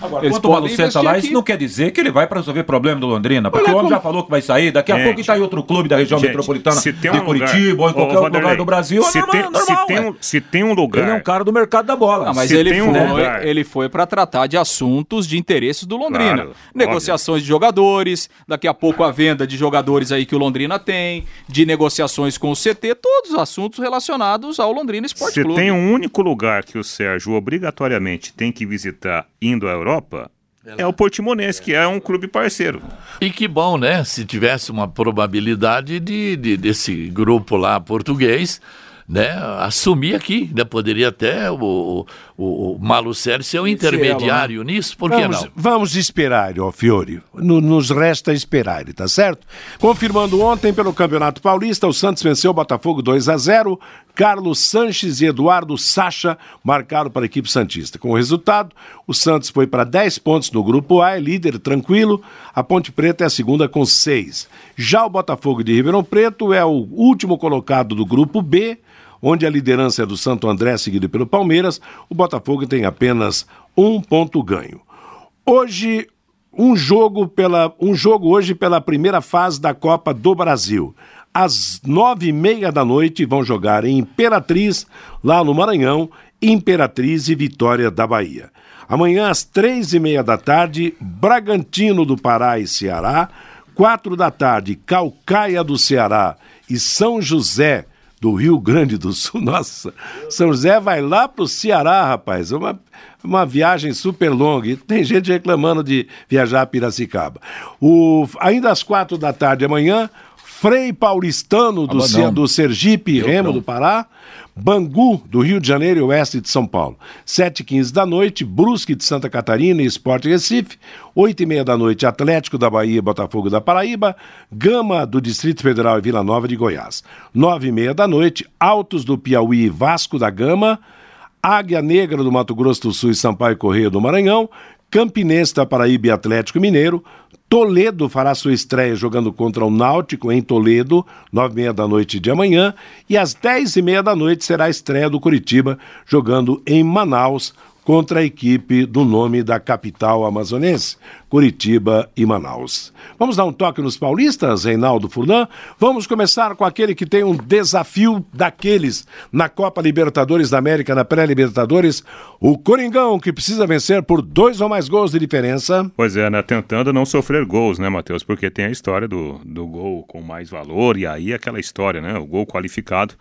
Agora, Eles quanto o Malu senta lá, aqui. isso não quer dizer que ele vai para resolver problema do Londrina, porque Olha, o homem como... já falou que vai sair, daqui a gente, pouco está em outro clube da região gente, metropolitana de um Curitiba lugar, ou em qualquer outro lugar do Brasil. Se, é normal, tem, normal, se, tem um, se tem um lugar. Ele é um cara do mercado da bola. Não, mas se ele, foi, um ele foi para tratar de assuntos de interesses do Londrina. Claro, Negociações óbvio. de jogadores, daqui a pouco a venda de jogadores aí que o Londrina tem, de negociações com o CT, todos os assuntos relacionados ao Londrina Esporte se Clube. Se tem um único lugar que o Sérgio obrigatoriamente tem que visitar indo à Europa é o Portimonense, que é um clube parceiro. E que bom, né? Se tivesse uma probabilidade de, de desse grupo lá português né, assumir aqui. Né? Poderia até o, o, o Malucelli ser o intermediário né? nisso, por que vamos, não? Vamos esperar, ó, Fiore. No, nos resta esperar, tá certo? Confirmando ontem pelo Campeonato Paulista, o Santos venceu o Botafogo 2 a 0 Carlos Sanches e Eduardo Sacha marcaram para a equipe Santista. Com o resultado, o Santos foi para 10 pontos no grupo A, é líder tranquilo. A Ponte Preta é a segunda com 6. Já o Botafogo de Ribeirão Preto é o último colocado do grupo B, onde a liderança é do Santo André, seguido pelo Palmeiras. O Botafogo tem apenas um ponto ganho. Hoje, um jogo, pela, um jogo hoje pela primeira fase da Copa do Brasil às nove e meia da noite vão jogar em Imperatriz, lá no Maranhão, Imperatriz e Vitória da Bahia. Amanhã, às três e meia da tarde, Bragantino do Pará e Ceará. Quatro da tarde, Calcaia do Ceará e São José do Rio Grande do Sul. Nossa, São José vai lá pro Ceará, rapaz. É uma, uma viagem super longa. E tem gente reclamando de viajar a Piracicaba. O, ainda às quatro da tarde amanhã, Frei Paulistano do, C, do Sergipe, Eu Remo não. do Pará, Bangu do Rio de Janeiro e Oeste de São Paulo. 7h15 da noite, Brusque de Santa Catarina e Esporte Recife. 8h30 da noite, Atlético da Bahia e Botafogo da Paraíba. Gama do Distrito Federal e Vila Nova de Goiás. 9h30 da noite, Altos do Piauí e Vasco da Gama. Águia Negra do Mato Grosso do Sul e Sampaio Correia do Maranhão. Campinense da Paraíba e Atlético Mineiro. Toledo fará sua estreia jogando contra o Náutico em Toledo, nove e meia da noite de amanhã, e às dez e meia da noite será a estreia do Curitiba jogando em Manaus contra a equipe do nome da capital amazonense, Curitiba e Manaus. Vamos dar um toque nos paulistas, Reinaldo Furlan? Vamos começar com aquele que tem um desafio daqueles na Copa Libertadores da América, na pré-Libertadores, o Coringão, que precisa vencer por dois ou mais gols de diferença. Pois é, né? Tentando não sofrer gols, né, Matheus? Porque tem a história do, do gol com mais valor, e aí aquela história, né? O gol qualificado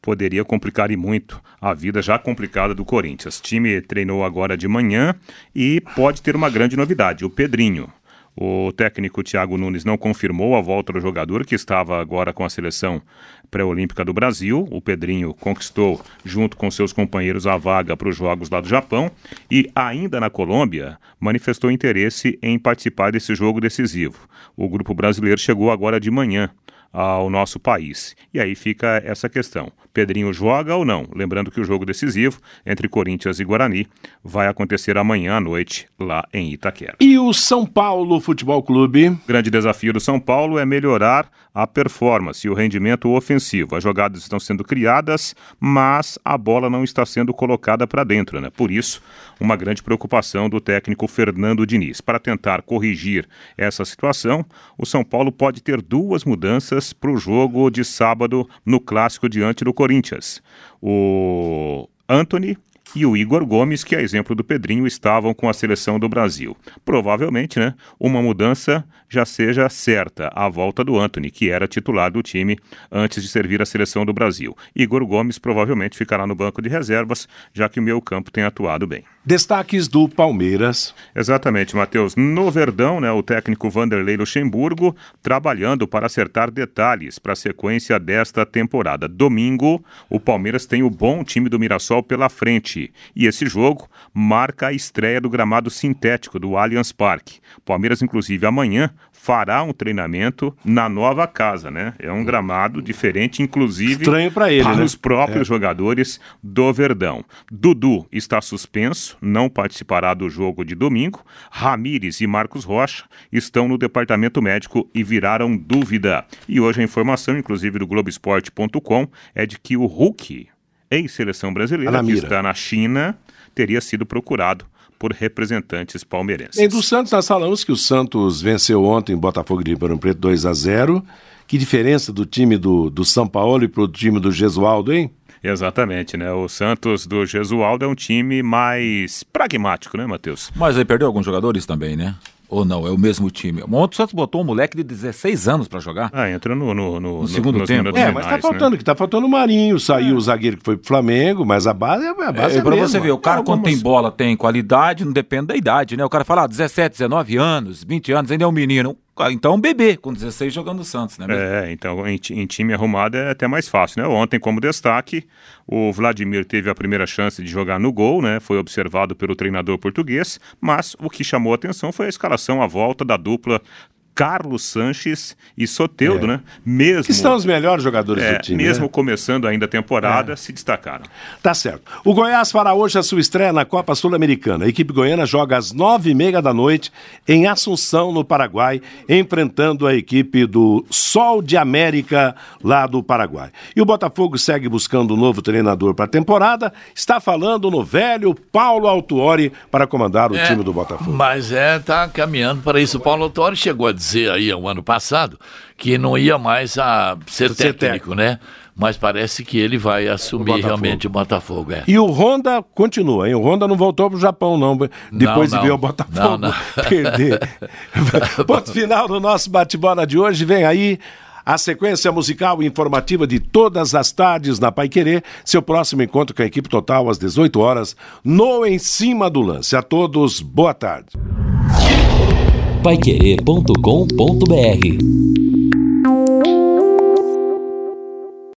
poderia complicar e muito a vida já complicada do Corinthians. O time treinou agora de manhã e pode ter uma grande novidade: o Pedrinho. O técnico Thiago Nunes não confirmou a volta do jogador, que estava agora com a seleção pré-olímpica do Brasil. O Pedrinho conquistou, junto com seus companheiros, a vaga para os Jogos lá do Japão e, ainda na Colômbia, manifestou interesse em participar desse jogo decisivo. O grupo brasileiro chegou agora de manhã ao nosso país. E aí fica essa questão: Pedrinho joga ou não? Lembrando que o jogo decisivo entre Corinthians e Guarani vai acontecer amanhã à noite lá em Itaquera. E o São Paulo Futebol Clube? O grande desafio do São Paulo é melhorar a performance e o rendimento ofensivo. As jogadas estão sendo criadas, mas a bola não está sendo colocada para dentro, né? Por isso, uma grande preocupação do técnico Fernando Diniz. Para tentar corrigir essa situação, o São Paulo pode ter duas mudanças para o jogo de sábado no clássico diante do Corinthians. O Anthony e o Igor Gomes, que é exemplo do Pedrinho, estavam com a seleção do Brasil. Provavelmente, né, uma mudança já seja certa, a volta do Anthony, que era titular do time antes de servir a seleção do Brasil. Igor Gomes provavelmente ficará no banco de reservas, já que o meu campo tem atuado bem. Destaques do Palmeiras. Exatamente, Matheus. No Verdão, né, o técnico Vanderlei Luxemburgo trabalhando para acertar detalhes para a sequência desta temporada. Domingo, o Palmeiras tem o bom time do Mirassol pela frente. E esse jogo marca a estreia do gramado sintético do Allianz Parque. Palmeiras, inclusive, amanhã fará um treinamento na nova casa, né? É um gramado diferente, inclusive Estranho para ele, para né? os próprios é. jogadores do Verdão. Dudu está suspenso, não participará do jogo de domingo. Ramires e Marcos Rocha estão no departamento médico e viraram dúvida. E hoje a informação, inclusive do Globoesporte.com, é de que o Hulk, ex-seleção brasileira, que está na China, teria sido procurado por representantes palmeirenses. E do Santos, nós falamos que o Santos venceu ontem Botafogo de Ribeirão Preto 2 a 0 Que diferença do time do, do São Paulo e para o time do Gesualdo, hein? Exatamente, né? O Santos do Gesualdo é um time mais pragmático, né, Matheus? Mas aí perdeu alguns jogadores também, né? Ou não, é o mesmo time. Ontem o Santos botou um moleque de 16 anos para jogar. Ah, entra no, no, no, no segundo tempo. É, mas tá faltando, né? que tá faltando o Marinho, saiu é. o zagueiro que foi pro Flamengo, mas a base é a base é, é Pra você ver, o cara quando tem bola, tem qualidade, não depende da idade, né? O cara fala, ah, 17, 19 anos, 20 anos, ainda é um menino. Então um bebê, com 16 jogando Santos, né? É, então em, em, time arrumado é até mais fácil, né? Ontem, como destaque, o Vladimir teve a primeira chance de jogar no gol, né? Foi observado pelo treinador português, mas o que chamou a atenção foi a escalação, a volta da dupla Carlos Sanches e Soteudo, é. né? Mesmo, que são os melhores jogadores é, do time. Mesmo né? começando ainda a temporada, é. se destacaram. Tá certo. O Goiás fará hoje a sua estreia na Copa Sul-Americana. A equipe goiana joga às nove e meia da noite em Assunção, no Paraguai, enfrentando a equipe do Sol de América, lá do Paraguai. E o Botafogo segue buscando um novo treinador para a temporada. Está falando no velho Paulo Autuori para comandar o é, time do Botafogo. Mas é, tá caminhando para isso. O Paulo Autuori chegou a dizer aí, o ano passado, que não ia mais a ser, ser técnico, né? Mas parece que ele vai assumir o realmente o Botafogo. É. E o Honda continua, hein? O Honda não voltou para o Japão, não, depois não, não. de ver o Botafogo não, perder. Ponto final do nosso bate-bola de hoje. Vem aí a sequência musical e informativa de todas as tardes na Pai Querer. Seu próximo encontro com a equipe total às 18 horas no Em Cima do Lance. A todos, boa tarde paiquerê.com.br